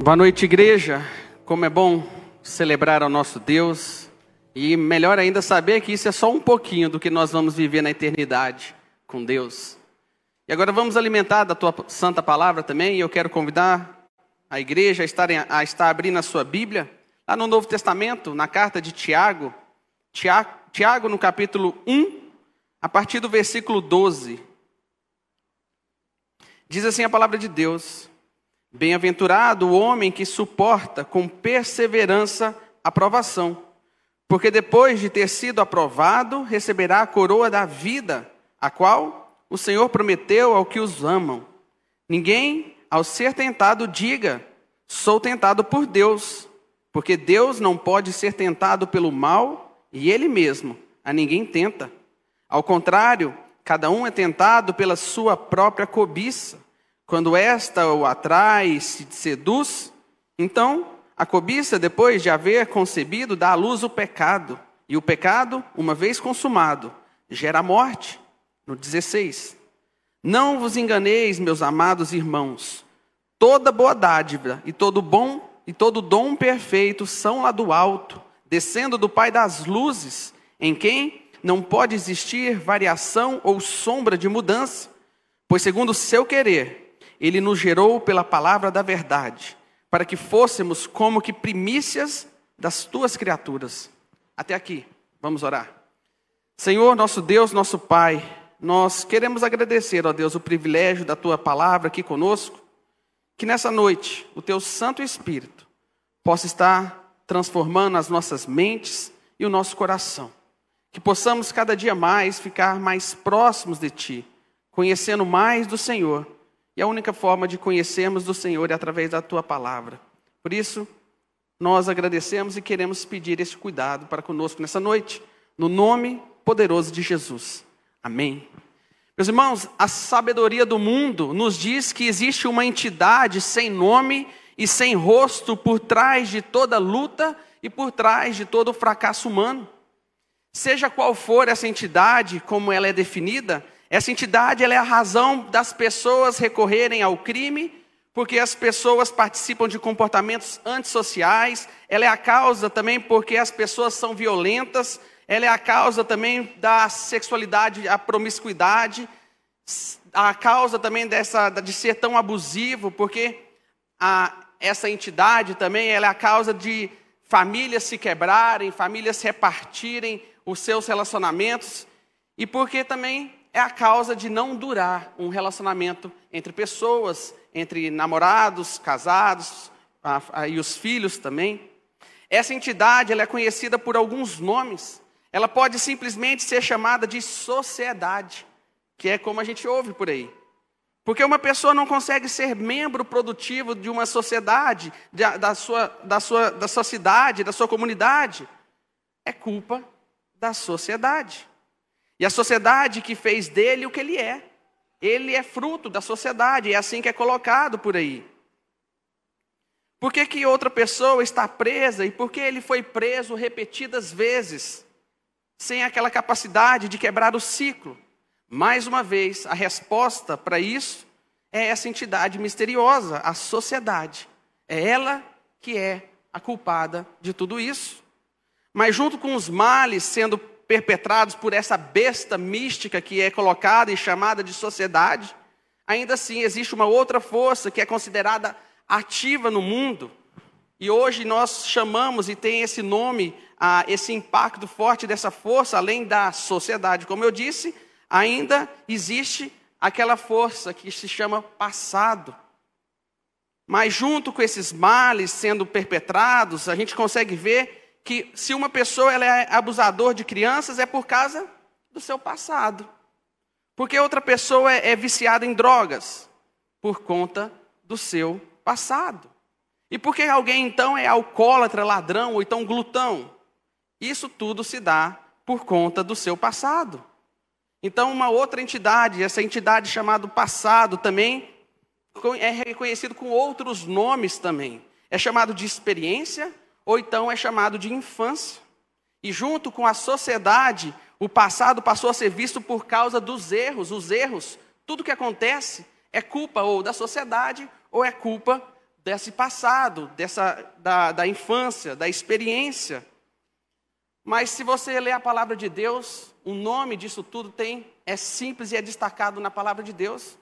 Boa noite, igreja. Como é bom celebrar ao nosso Deus e melhor ainda saber que isso é só um pouquinho do que nós vamos viver na eternidade com Deus. E agora vamos alimentar da tua santa palavra também, e eu quero convidar a igreja a estar, a estar abrindo a sua Bíblia, lá no Novo Testamento, na carta de Tiago, Tiago, Tiago no capítulo 1, a partir do versículo 12. Diz assim a palavra de Deus: Bem-aventurado o homem que suporta com perseverança a provação, porque depois de ter sido aprovado, receberá a coroa da vida, a qual o Senhor prometeu ao que os amam. Ninguém, ao ser tentado, diga: Sou tentado por Deus, porque Deus não pode ser tentado pelo mal e Ele mesmo a ninguém tenta. Ao contrário, cada um é tentado pela sua própria cobiça. Quando esta o atrai e se seduz, então a cobiça, depois de haver concebido, dá à luz o pecado. E o pecado, uma vez consumado, gera morte. No 16. Não vos enganeis, meus amados irmãos. Toda boa dádiva e todo bom e todo dom perfeito são lá do alto, descendo do Pai das luzes, em quem não pode existir variação ou sombra de mudança, pois segundo o seu querer, ele nos gerou pela palavra da verdade, para que fôssemos como que primícias das tuas criaturas. Até aqui, vamos orar. Senhor, nosso Deus, nosso Pai, nós queremos agradecer, ó Deus, o privilégio da tua palavra aqui conosco, que nessa noite o teu Santo Espírito possa estar transformando as nossas mentes e o nosso coração. Que possamos cada dia mais ficar mais próximos de ti, conhecendo mais do Senhor e a única forma de conhecermos do Senhor é através da tua palavra. Por isso, nós agradecemos e queremos pedir esse cuidado para conosco nessa noite, no nome poderoso de Jesus. Amém. Meus irmãos, a sabedoria do mundo nos diz que existe uma entidade sem nome e sem rosto por trás de toda luta e por trás de todo fracasso humano. Seja qual for essa entidade, como ela é definida, essa entidade é a razão das pessoas recorrerem ao crime, porque as pessoas participam de comportamentos antissociais, ela é a causa também porque as pessoas são violentas, ela é a causa também da sexualidade, a promiscuidade, a causa também dessa de ser tão abusivo, porque a, essa entidade também ela é a causa de famílias se quebrarem, famílias repartirem os seus relacionamentos, e porque também é a causa de não durar um relacionamento entre pessoas, entre namorados, casados a, a, e os filhos também. Essa entidade ela é conhecida por alguns nomes. Ela pode simplesmente ser chamada de sociedade, que é como a gente ouve por aí. Porque uma pessoa não consegue ser membro produtivo de uma sociedade, da, sua, da, sua, da sua cidade, da sua comunidade. É culpa da sociedade. E a sociedade que fez dele o que ele é. Ele é fruto da sociedade, é assim que é colocado por aí. Por que, que outra pessoa está presa e por que ele foi preso repetidas vezes, sem aquela capacidade de quebrar o ciclo? Mais uma vez, a resposta para isso é essa entidade misteriosa, a sociedade. É ela que é a culpada de tudo isso. Mas, junto com os males sendo perpetrados por essa besta mística que é colocada e chamada de sociedade, ainda assim existe uma outra força que é considerada ativa no mundo. E hoje nós chamamos e tem esse nome, ah, esse impacto forte dessa força, além da sociedade, como eu disse, ainda existe aquela força que se chama passado. Mas junto com esses males sendo perpetrados, a gente consegue ver que se uma pessoa ela é abusador de crianças é por causa do seu passado. Porque outra pessoa é, é viciada em drogas por conta do seu passado. E por que alguém então é alcoólatra, ladrão ou então glutão? Isso tudo se dá por conta do seu passado. Então, uma outra entidade, essa entidade chamada passado também é reconhecido com outros nomes também. É chamado de experiência, ou então é chamado de infância. E junto com a sociedade, o passado passou a ser visto por causa dos erros. Os erros, tudo que acontece é culpa ou da sociedade ou é culpa desse passado, dessa, da, da infância, da experiência. Mas se você ler a palavra de Deus, o nome disso tudo tem é simples e é destacado na palavra de Deus.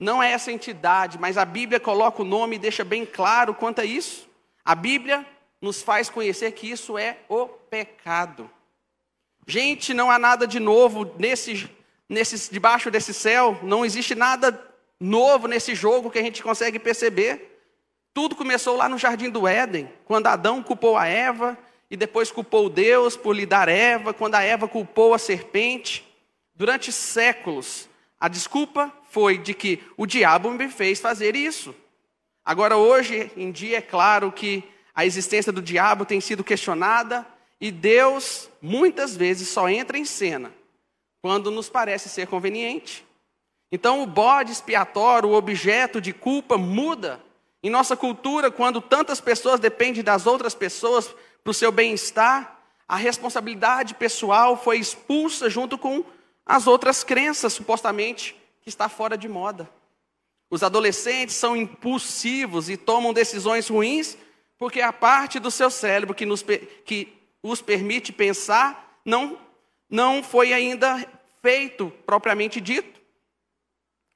Não é essa entidade, mas a Bíblia coloca o nome e deixa bem claro quanto a isso. A Bíblia nos faz conhecer que isso é o pecado. Gente, não há nada de novo nesse, nesse debaixo desse céu, não existe nada novo nesse jogo que a gente consegue perceber. Tudo começou lá no jardim do Éden, quando Adão culpou a Eva e depois culpou Deus por lhe dar Eva, quando a Eva culpou a serpente. Durante séculos, a desculpa foi de que o diabo me fez fazer isso. Agora, hoje em dia, é claro que a existência do diabo tem sido questionada e Deus, muitas vezes, só entra em cena quando nos parece ser conveniente. Então, o bode expiatório, o objeto de culpa, muda. Em nossa cultura, quando tantas pessoas dependem das outras pessoas para o seu bem-estar, a responsabilidade pessoal foi expulsa junto com as outras crenças, supostamente, que está fora de moda. Os adolescentes são impulsivos e tomam decisões ruins porque a parte do seu cérebro que, nos, que os permite pensar não, não foi ainda feito propriamente dito.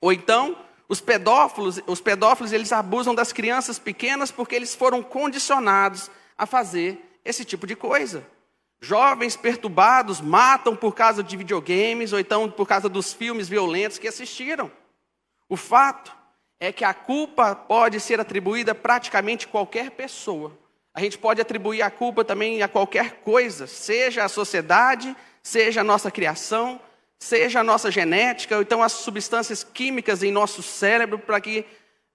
Ou então, os pedófilos, os pedófilos eles abusam das crianças pequenas porque eles foram condicionados a fazer esse tipo de coisa. Jovens perturbados matam por causa de videogames ou então por causa dos filmes violentos que assistiram. O fato é que a culpa pode ser atribuída a praticamente qualquer pessoa. A gente pode atribuir a culpa também a qualquer coisa, seja a sociedade, seja a nossa criação, seja a nossa genética, ou então as substâncias químicas em nosso cérebro, para que,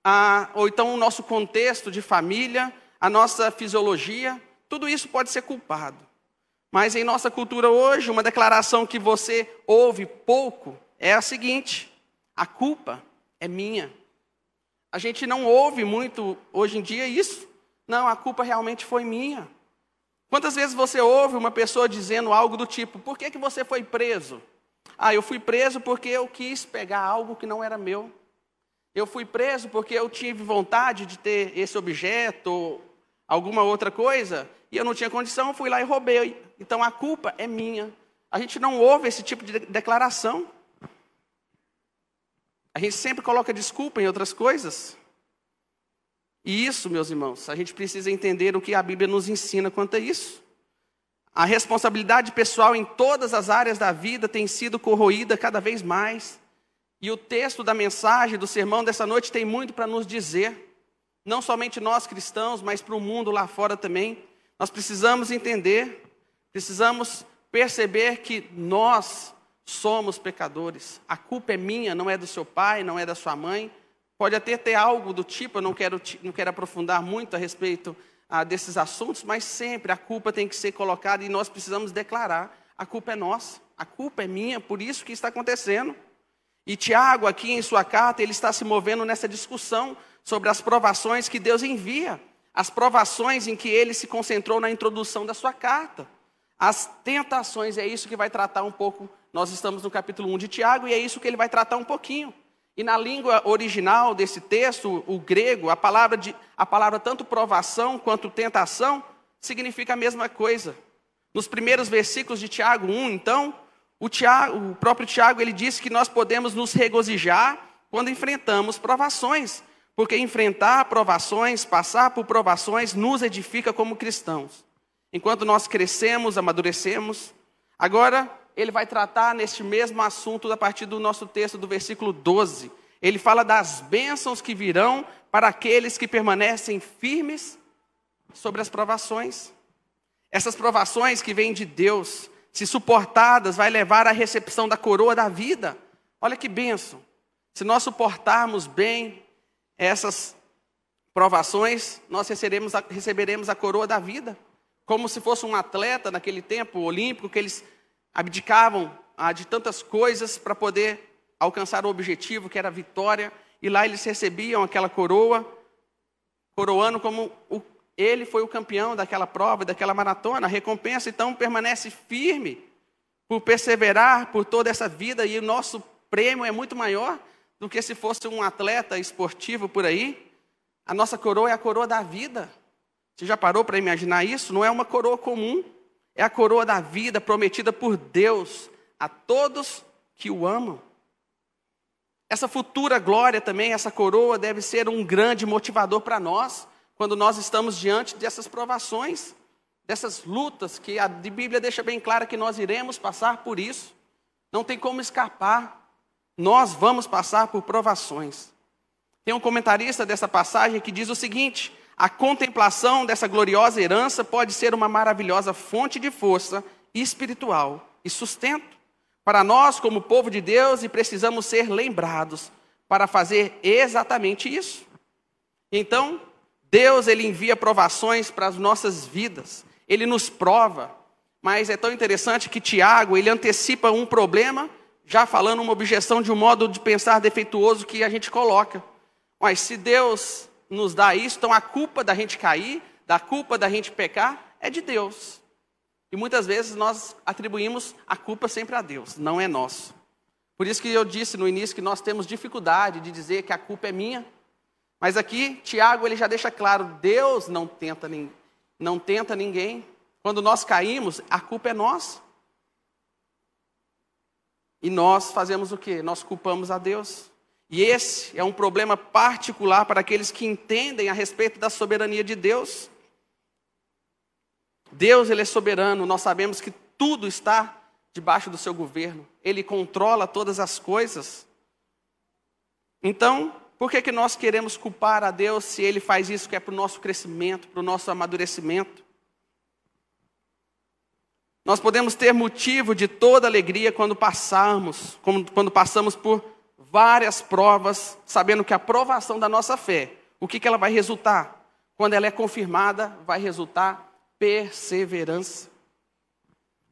a, ou então o nosso contexto de família, a nossa fisiologia, tudo isso pode ser culpado. Mas em nossa cultura hoje, uma declaração que você ouve pouco é a seguinte: a culpa é minha. A gente não ouve muito hoje em dia isso. Não, a culpa realmente foi minha. Quantas vezes você ouve uma pessoa dizendo algo do tipo: por que, que você foi preso? Ah, eu fui preso porque eu quis pegar algo que não era meu. Eu fui preso porque eu tive vontade de ter esse objeto ou alguma outra coisa e eu não tinha condição, fui lá e roubei. Então a culpa é minha. A gente não ouve esse tipo de declaração. A gente sempre coloca desculpa em outras coisas. E isso, meus irmãos, a gente precisa entender o que a Bíblia nos ensina quanto a isso. A responsabilidade pessoal em todas as áreas da vida tem sido corroída cada vez mais. E o texto da mensagem do sermão dessa noite tem muito para nos dizer. Não somente nós cristãos, mas para o mundo lá fora também. Nós precisamos entender, precisamos perceber que nós somos pecadores. A culpa é minha, não é do seu pai, não é da sua mãe, Pode até ter algo do tipo, eu não quero, não quero aprofundar muito a respeito ah, desses assuntos, mas sempre a culpa tem que ser colocada e nós precisamos declarar: a culpa é nossa, a culpa é minha, por isso que está acontecendo. E Tiago, aqui em sua carta, ele está se movendo nessa discussão sobre as provações que Deus envia, as provações em que ele se concentrou na introdução da sua carta. As tentações, é isso que vai tratar um pouco. Nós estamos no capítulo 1 de Tiago e é isso que ele vai tratar um pouquinho. E na língua original desse texto, o grego, a palavra, de, a palavra tanto provação quanto tentação significa a mesma coisa. Nos primeiros versículos de Tiago 1, então, o, Tiago, o próprio Tiago ele diz que nós podemos nos regozijar quando enfrentamos provações, porque enfrentar provações, passar por provações, nos edifica como cristãos. Enquanto nós crescemos, amadurecemos. Agora, ele vai tratar neste mesmo assunto a partir do nosso texto do versículo 12. Ele fala das bênçãos que virão para aqueles que permanecem firmes sobre as provações. Essas provações que vêm de Deus, se suportadas, vai levar à recepção da coroa da vida. Olha que bênção. Se nós suportarmos bem essas provações, nós receberemos a, receberemos a coroa da vida. Como se fosse um atleta naquele tempo olímpico, que eles abdicavam ah, de tantas coisas para poder alcançar o objetivo, que era a vitória, e lá eles recebiam aquela coroa, coroando como o, ele foi o campeão daquela prova, daquela maratona. A recompensa, então, permanece firme por perseverar por toda essa vida, e o nosso prêmio é muito maior do que se fosse um atleta esportivo por aí. A nossa coroa é a coroa da vida. Você já parou para imaginar isso? Não é uma coroa comum, é a coroa da vida prometida por Deus a todos que o amam. Essa futura glória também, essa coroa, deve ser um grande motivador para nós, quando nós estamos diante dessas provações, dessas lutas, que a Bíblia deixa bem clara que nós iremos passar por isso. Não tem como escapar. Nós vamos passar por provações. Tem um comentarista dessa passagem que diz o seguinte: a contemplação dessa gloriosa herança pode ser uma maravilhosa fonte de força espiritual e sustento para nós, como povo de Deus, e precisamos ser lembrados para fazer exatamente isso. Então, Deus ele envia provações para as nossas vidas. Ele nos prova. Mas é tão interessante que Tiago, ele antecipa um problema, já falando uma objeção de um modo de pensar defeituoso que a gente coloca. Mas se Deus nos dá isso, então a culpa da gente cair, da culpa da gente pecar, é de Deus. E muitas vezes nós atribuímos a culpa sempre a Deus, não é nosso. Por isso que eu disse no início que nós temos dificuldade de dizer que a culpa é minha. Mas aqui, Tiago, ele já deixa claro, Deus não tenta, não tenta ninguém. Quando nós caímos, a culpa é nossa. E nós fazemos o quê? Nós culpamos a Deus. E esse é um problema particular para aqueles que entendem a respeito da soberania de Deus. Deus ele é soberano, nós sabemos que tudo está debaixo do seu governo. Ele controla todas as coisas. Então, por que, que nós queremos culpar a Deus se Ele faz isso que é para o nosso crescimento, para o nosso amadurecimento? Nós podemos ter motivo de toda alegria quando passarmos, quando passamos por várias provas, sabendo que a provação da nossa fé, o que, que ela vai resultar? Quando ela é confirmada, vai resultar perseverança.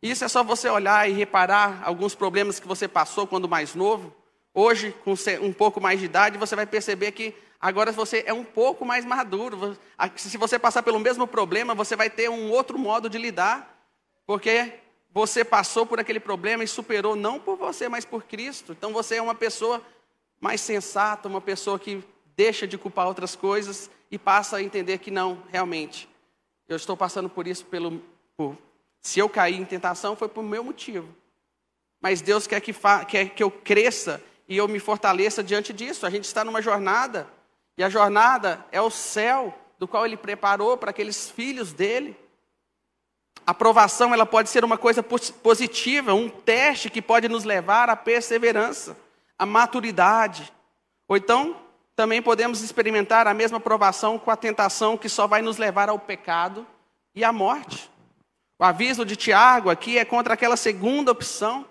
Isso é só você olhar e reparar alguns problemas que você passou quando mais novo. Hoje, com um pouco mais de idade, você vai perceber que agora você é um pouco mais maduro. Se você passar pelo mesmo problema, você vai ter um outro modo de lidar, porque você passou por aquele problema e superou não por você, mas por Cristo. Então você é uma pessoa mais sensata, uma pessoa que deixa de culpar outras coisas e passa a entender que não, realmente, eu estou passando por isso pelo. Por, se eu cair em tentação, foi por meu motivo. Mas Deus quer que, fa, quer que eu cresça e eu me fortaleça diante disso. A gente está numa jornada, e a jornada é o céu do qual Ele preparou para aqueles filhos dele. A aprovação ela pode ser uma coisa positiva, um teste que pode nos levar à perseverança, à maturidade. Ou então, também podemos experimentar a mesma provação com a tentação que só vai nos levar ao pecado e à morte. O aviso de Tiago aqui é contra aquela segunda opção.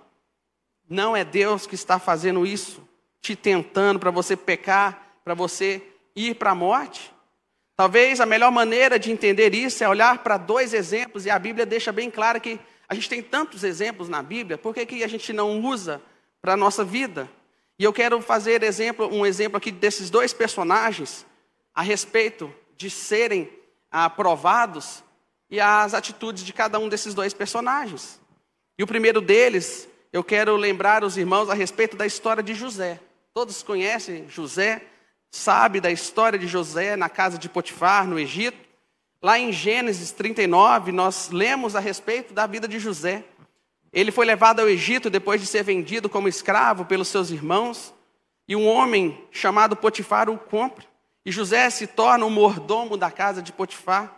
Não é Deus que está fazendo isso, te tentando para você pecar, para você ir para a morte. Talvez a melhor maneira de entender isso é olhar para dois exemplos, e a Bíblia deixa bem claro que a gente tem tantos exemplos na Bíblia, por que, que a gente não usa para a nossa vida? E eu quero fazer exemplo, um exemplo aqui desses dois personagens a respeito de serem aprovados e as atitudes de cada um desses dois personagens. E o primeiro deles, eu quero lembrar os irmãos a respeito da história de José. Todos conhecem José, sabe da história de José na casa de Potifar, no Egito. Lá em Gênesis 39, nós lemos a respeito da vida de José. Ele foi levado ao Egito depois de ser vendido como escravo pelos seus irmãos, e um homem chamado Potifar o compra. E José se torna o mordomo da casa de Potifar.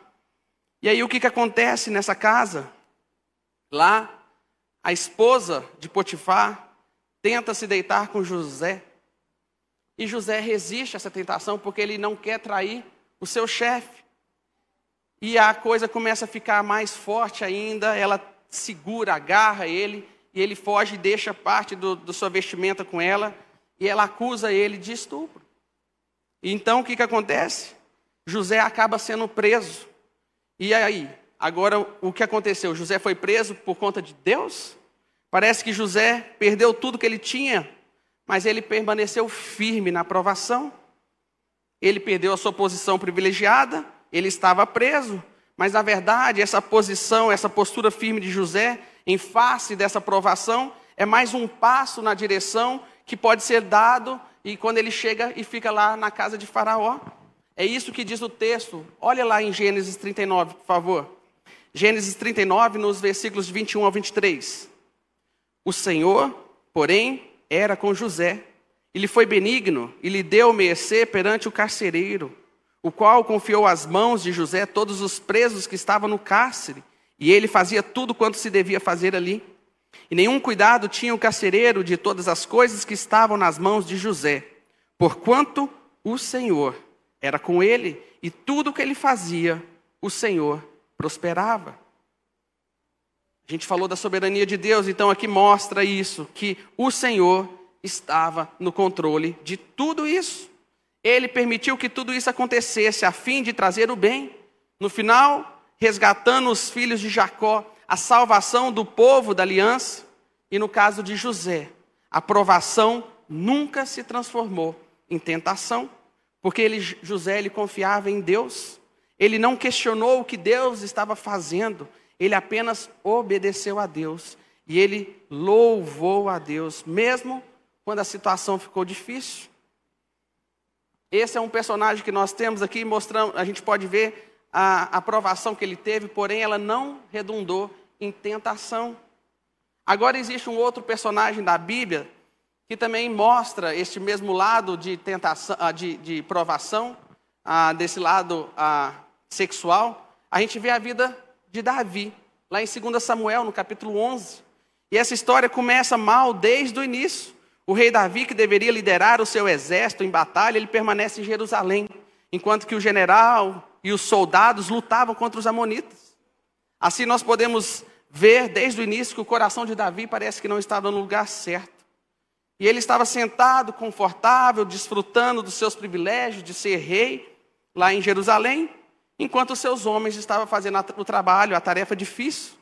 E aí o que, que acontece nessa casa? Lá, a esposa de Potifar tenta se deitar com José. E José resiste a essa tentação porque ele não quer trair o seu chefe. E a coisa começa a ficar mais forte ainda, ela segura, agarra ele, e ele foge e deixa parte do, do sua vestimenta com ela, e ela acusa ele de estupro. E então o que, que acontece? José acaba sendo preso. E aí? Agora o que aconteceu? José foi preso por conta de Deus? Parece que José perdeu tudo que ele tinha, mas ele permaneceu firme na aprovação. Ele perdeu a sua posição privilegiada, ele estava preso, mas na verdade, essa posição, essa postura firme de José, em face dessa provação, é mais um passo na direção que pode ser dado e quando ele chega e fica lá na casa de Faraó. É isso que diz o texto. Olha lá em Gênesis 39, por favor. Gênesis 39, nos versículos 21 ao 23. O Senhor, porém, era com José. Ele foi benigno e lhe deu mercê perante o carcereiro, o qual confiou às mãos de José todos os presos que estavam no cárcere, e ele fazia tudo quanto se devia fazer ali. E nenhum cuidado tinha o carcereiro de todas as coisas que estavam nas mãos de José, porquanto o Senhor era com ele, e tudo o que ele fazia, o Senhor prosperava. A gente falou da soberania de Deus, então aqui mostra isso, que o Senhor estava no controle de tudo isso. Ele permitiu que tudo isso acontecesse a fim de trazer o bem. No final, resgatando os filhos de Jacó, a salvação do povo da aliança. E no caso de José, a provação nunca se transformou em tentação, porque ele, José ele confiava em Deus. Ele não questionou o que Deus estava fazendo, ele apenas obedeceu a Deus e ele louvou a Deus, mesmo quando a situação ficou difícil. Esse é um personagem que nós temos aqui, mostrando, a gente pode ver a aprovação que ele teve, porém ela não redundou em tentação. Agora existe um outro personagem da Bíblia que também mostra este mesmo lado de tentação, ah, de, de provação, ah, desse lado ah, sexual. A gente vê a vida de Davi, lá em 2 Samuel, no capítulo 11. E essa história começa mal desde o início. O rei Davi, que deveria liderar o seu exército em batalha, ele permanece em Jerusalém, enquanto que o general e os soldados lutavam contra os amonitas. Assim nós podemos ver desde o início que o coração de Davi parece que não estava no lugar certo. E ele estava sentado, confortável, desfrutando dos seus privilégios de ser rei lá em Jerusalém, enquanto seus homens estavam fazendo o trabalho, a tarefa difícil.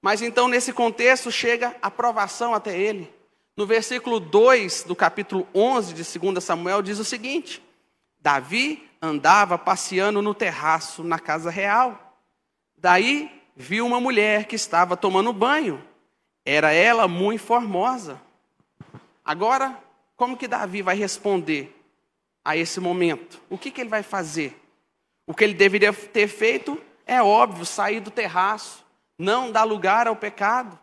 Mas então, nesse contexto, chega a provação até ele. No versículo 2 do capítulo 11 de 2 Samuel, diz o seguinte: Davi andava passeando no terraço na casa real. Daí viu uma mulher que estava tomando banho. Era ela muito formosa. Agora, como que Davi vai responder a esse momento? O que, que ele vai fazer? O que ele deveria ter feito é óbvio, sair do terraço, não dar lugar ao pecado.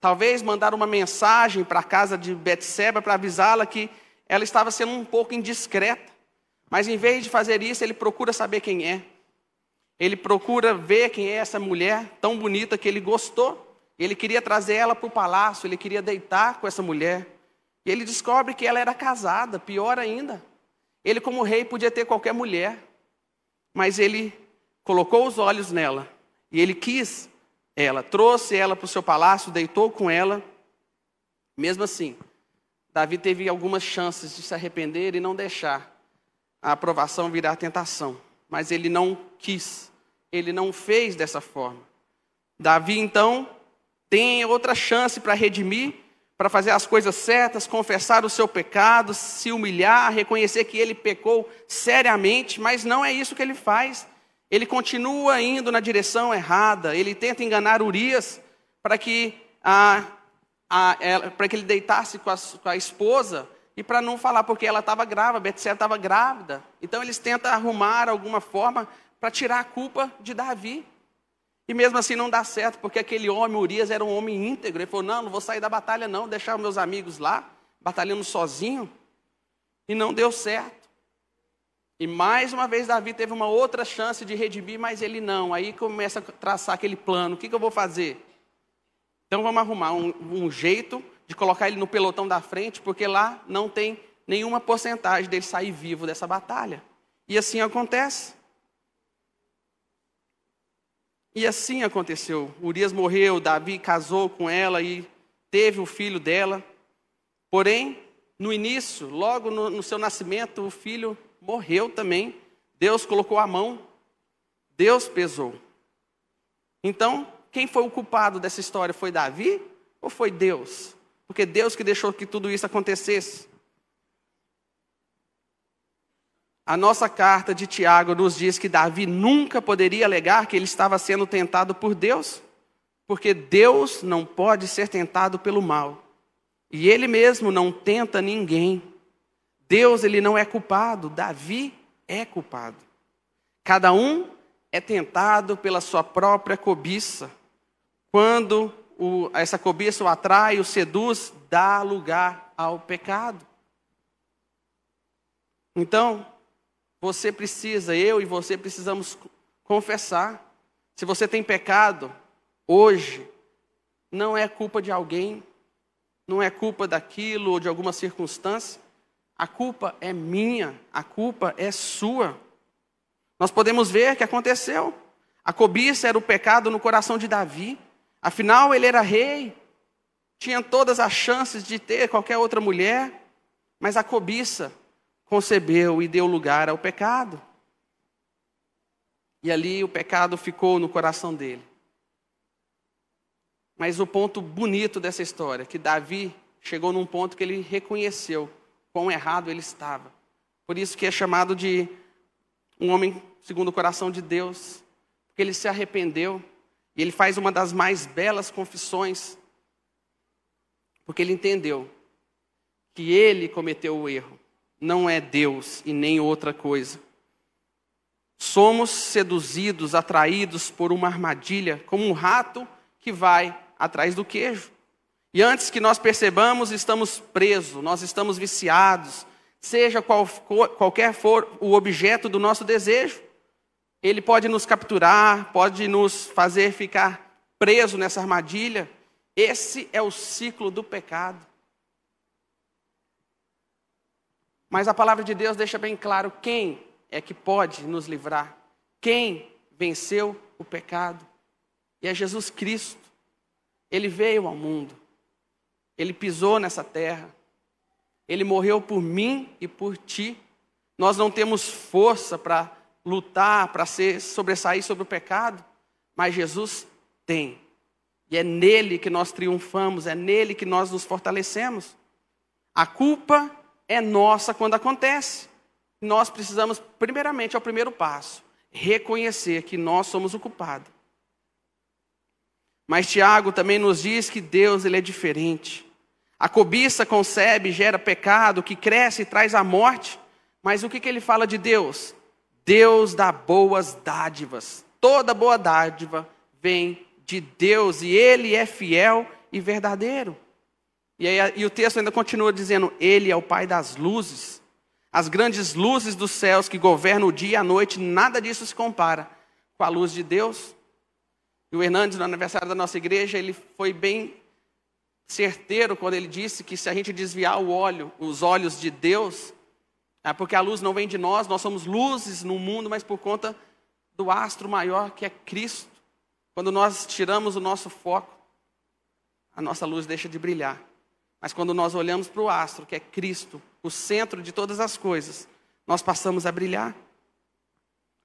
Talvez mandar uma mensagem para a casa de Betseba para avisá-la que ela estava sendo um pouco indiscreta. Mas em vez de fazer isso, ele procura saber quem é. Ele procura ver quem é essa mulher tão bonita que ele gostou. Ele queria trazer ela para o palácio, ele queria deitar com essa mulher. E ele descobre que ela era casada, pior ainda. Ele, como rei, podia ter qualquer mulher mas ele colocou os olhos nela e ele quis ela, trouxe ela para o seu palácio, deitou com ela. Mesmo assim, Davi teve algumas chances de se arrepender e não deixar a aprovação virar tentação, mas ele não quis, ele não fez dessa forma. Davi então tem outra chance para redimir, para fazer as coisas certas, confessar o seu pecado, se humilhar, reconhecer que ele pecou seriamente, mas não é isso que ele faz. Ele continua indo na direção errada, ele tenta enganar Urias para que, a, a, para que ele deitasse com a, com a esposa e para não falar porque ela estava grávida, Betseba estava grávida. Então eles tentam arrumar alguma forma para tirar a culpa de Davi. E mesmo assim não dá certo, porque aquele homem, Urias, era um homem íntegro. Ele falou: Não, não vou sair da batalha, não, deixar meus amigos lá, batalhando sozinho. E não deu certo. E mais uma vez Davi teve uma outra chance de redimir, mas ele não. Aí começa a traçar aquele plano: o que, que eu vou fazer? Então vamos arrumar um, um jeito de colocar ele no pelotão da frente, porque lá não tem nenhuma porcentagem dele sair vivo dessa batalha. E assim acontece. E assim aconteceu. Urias morreu, Davi casou com ela e teve o filho dela. Porém, no início, logo no, no seu nascimento, o filho morreu também. Deus colocou a mão, Deus pesou. Então, quem foi o culpado dessa história? Foi Davi ou foi Deus? Porque Deus que deixou que tudo isso acontecesse. A nossa carta de Tiago nos diz que Davi nunca poderia alegar que ele estava sendo tentado por Deus, porque Deus não pode ser tentado pelo mal. E ele mesmo não tenta ninguém. Deus ele não é culpado, Davi é culpado. Cada um é tentado pela sua própria cobiça. Quando o, essa cobiça o atrai, o seduz, dá lugar ao pecado. Então, você precisa, eu e você precisamos confessar. Se você tem pecado hoje, não é culpa de alguém, não é culpa daquilo ou de alguma circunstância. A culpa é minha, a culpa é sua. Nós podemos ver que aconteceu. A cobiça era o pecado no coração de Davi. Afinal, ele era rei, tinha todas as chances de ter qualquer outra mulher, mas a cobiça concebeu e deu lugar ao pecado. E ali o pecado ficou no coração dele. Mas o ponto bonito dessa história, que Davi chegou num ponto que ele reconheceu quão errado ele estava. Por isso que é chamado de um homem segundo o coração de Deus, porque ele se arrependeu e ele faz uma das mais belas confissões, porque ele entendeu que ele cometeu o erro, não é Deus e nem outra coisa. Somos seduzidos, atraídos por uma armadilha, como um rato que vai atrás do queijo. E antes que nós percebamos, estamos presos, nós estamos viciados, seja qual qualquer for o objeto do nosso desejo. Ele pode nos capturar, pode nos fazer ficar preso nessa armadilha. Esse é o ciclo do pecado. Mas a palavra de Deus deixa bem claro quem é que pode nos livrar, quem venceu o pecado. E é Jesus Cristo. Ele veio ao mundo, ele pisou nessa terra, ele morreu por mim e por ti. Nós não temos força para lutar, para sobressair sobre o pecado, mas Jesus tem. E é nele que nós triunfamos, é nele que nós nos fortalecemos. A culpa é nossa quando acontece. Nós precisamos, primeiramente, é o primeiro passo, reconhecer que nós somos o culpado. Mas Tiago também nos diz que Deus ele é diferente. A cobiça concebe, gera pecado, que cresce e traz a morte. Mas o que, que ele fala de Deus? Deus dá boas dádivas. Toda boa dádiva vem de Deus e Ele é fiel e verdadeiro. E, aí, e o texto ainda continua dizendo: Ele é o Pai das luzes. As grandes luzes dos céus que governam o dia e a noite, nada disso se compara com a luz de Deus. E o Hernandes, no aniversário da nossa igreja, ele foi bem certeiro quando ele disse que se a gente desviar o óleo, os olhos de Deus, é porque a luz não vem de nós, nós somos luzes no mundo, mas por conta do astro maior que é Cristo. Quando nós tiramos o nosso foco, a nossa luz deixa de brilhar. Mas quando nós olhamos para o astro, que é Cristo, o centro de todas as coisas, nós passamos a brilhar.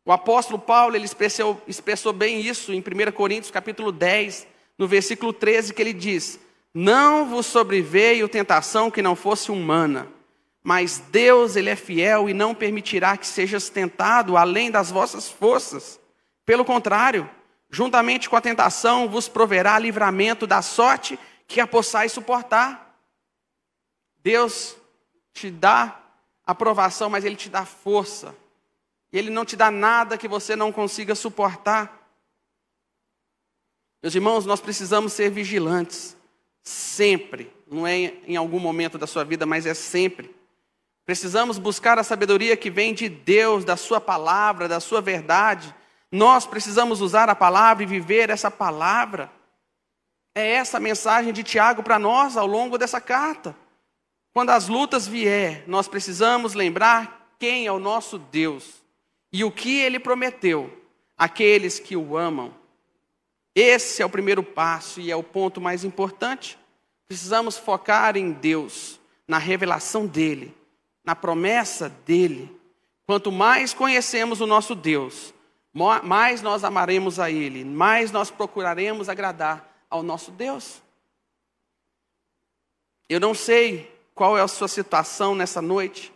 O apóstolo Paulo, ele expressou, expressou bem isso em 1 Coríntios capítulo 10, no versículo 13, que ele diz: Não vos sobreveio tentação que não fosse humana, mas Deus, ele é fiel e não permitirá que sejas tentado além das vossas forças. Pelo contrário, juntamente com a tentação vos proverá livramento da sorte que a possais suportar. Deus te dá aprovação, mas ele te dá força. E ele não te dá nada que você não consiga suportar. Meus irmãos, nós precisamos ser vigilantes sempre, não é em algum momento da sua vida, mas é sempre. Precisamos buscar a sabedoria que vem de Deus, da Sua palavra, da Sua verdade. Nós precisamos usar a palavra e viver essa palavra. É essa a mensagem de Tiago para nós ao longo dessa carta. Quando as lutas vier, nós precisamos lembrar quem é o nosso Deus e o que ele prometeu àqueles que o amam. Esse é o primeiro passo e é o ponto mais importante. Precisamos focar em Deus, na revelação dele na promessa dele. Quanto mais conhecemos o nosso Deus, mais nós amaremos a Ele, mais nós procuraremos agradar ao nosso Deus. Eu não sei qual é a sua situação nessa noite,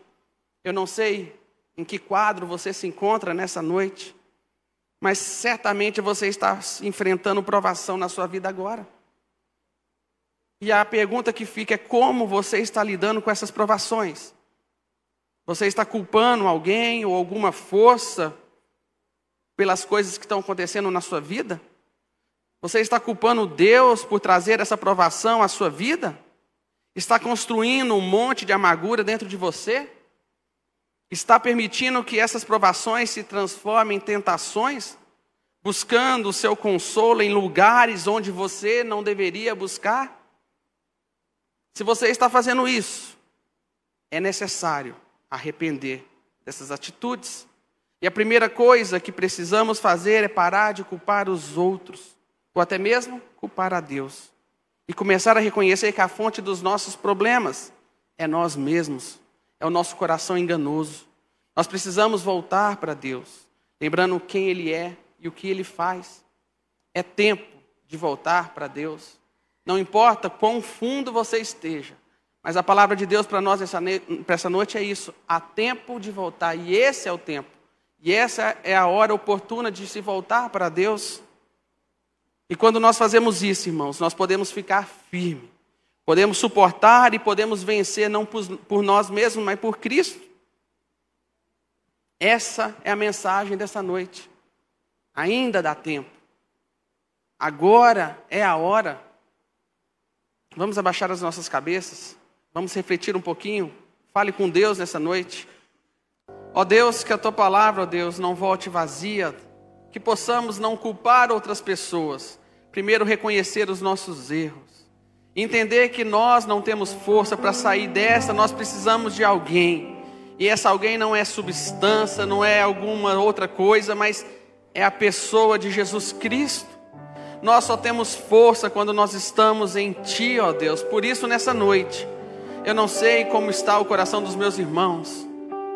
eu não sei em que quadro você se encontra nessa noite, mas certamente você está enfrentando provação na sua vida agora. E a pergunta que fica é como você está lidando com essas provações? Você está culpando alguém ou alguma força pelas coisas que estão acontecendo na sua vida? Você está culpando Deus por trazer essa provação à sua vida? Está construindo um monte de amargura dentro de você? Está permitindo que essas provações se transformem em tentações? Buscando o seu consolo em lugares onde você não deveria buscar? Se você está fazendo isso, é necessário arrepender dessas atitudes. E a primeira coisa que precisamos fazer é parar de culpar os outros ou até mesmo culpar a Deus. E começar a reconhecer que a fonte dos nossos problemas é nós mesmos, é o nosso coração enganoso. Nós precisamos voltar para Deus, lembrando quem Ele é e o que Ele faz. É tempo de voltar para Deus. Não importa quão fundo você esteja, mas a palavra de Deus para nós para essa noite é isso: há tempo de voltar, e esse é o tempo. E essa é a hora oportuna de se voltar para Deus. E quando nós fazemos isso, irmãos, nós podemos ficar firmes, podemos suportar e podemos vencer não por, nós mesmos, mas por Cristo. Essa é a mensagem dessa noite. Ainda dá tempo. Agora é a hora. Vamos abaixar as nossas cabeças. Vamos refletir um pouquinho. Fale com Deus nessa noite. Ó Deus, que a tua palavra, ó Deus, não volte vazia. Que possamos não culpar outras pessoas, primeiro reconhecer os nossos erros. Entender que nós não temos força para sair dessa, nós precisamos de alguém. E essa alguém não é substância, não é alguma outra coisa, mas é a pessoa de Jesus Cristo. Nós só temos força quando nós estamos em Ti, ó Deus. Por isso, nessa noite, eu não sei como está o coração dos meus irmãos,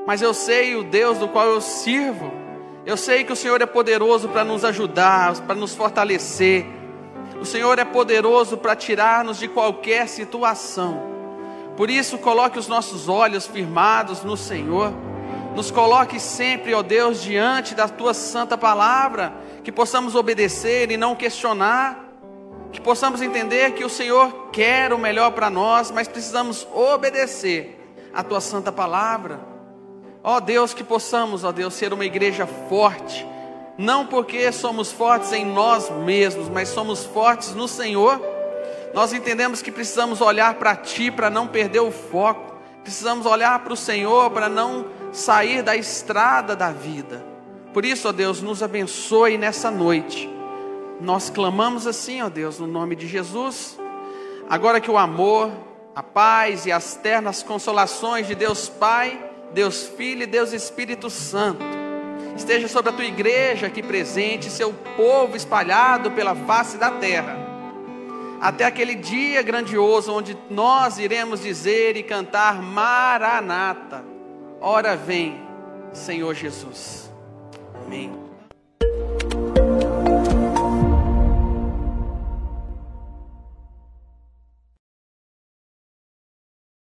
mas eu sei o Deus do qual eu sirvo. Eu sei que o Senhor é poderoso para nos ajudar, para nos fortalecer, o Senhor é poderoso para tirar-nos de qualquer situação. Por isso, coloque os nossos olhos firmados no Senhor. Nos coloque sempre, ó Deus, diante da tua santa palavra, que possamos obedecer e não questionar, que possamos entender que o Senhor quer o melhor para nós, mas precisamos obedecer a tua santa palavra. Ó Deus, que possamos, ó Deus, ser uma igreja forte, não porque somos fortes em nós mesmos, mas somos fortes no Senhor. Nós entendemos que precisamos olhar para Ti para não perder o foco, precisamos olhar para o Senhor para não sair da estrada da vida. Por isso, ó Deus, nos abençoe nessa noite. Nós clamamos assim, ó Deus, no nome de Jesus. Agora que o amor, a paz e as ternas consolações de Deus Pai, Deus Filho e Deus Espírito Santo esteja sobre a tua igreja aqui presente, seu povo espalhado pela face da terra, até aquele dia grandioso onde nós iremos dizer e cantar Maranata, ora vem, Senhor Jesus. Amém.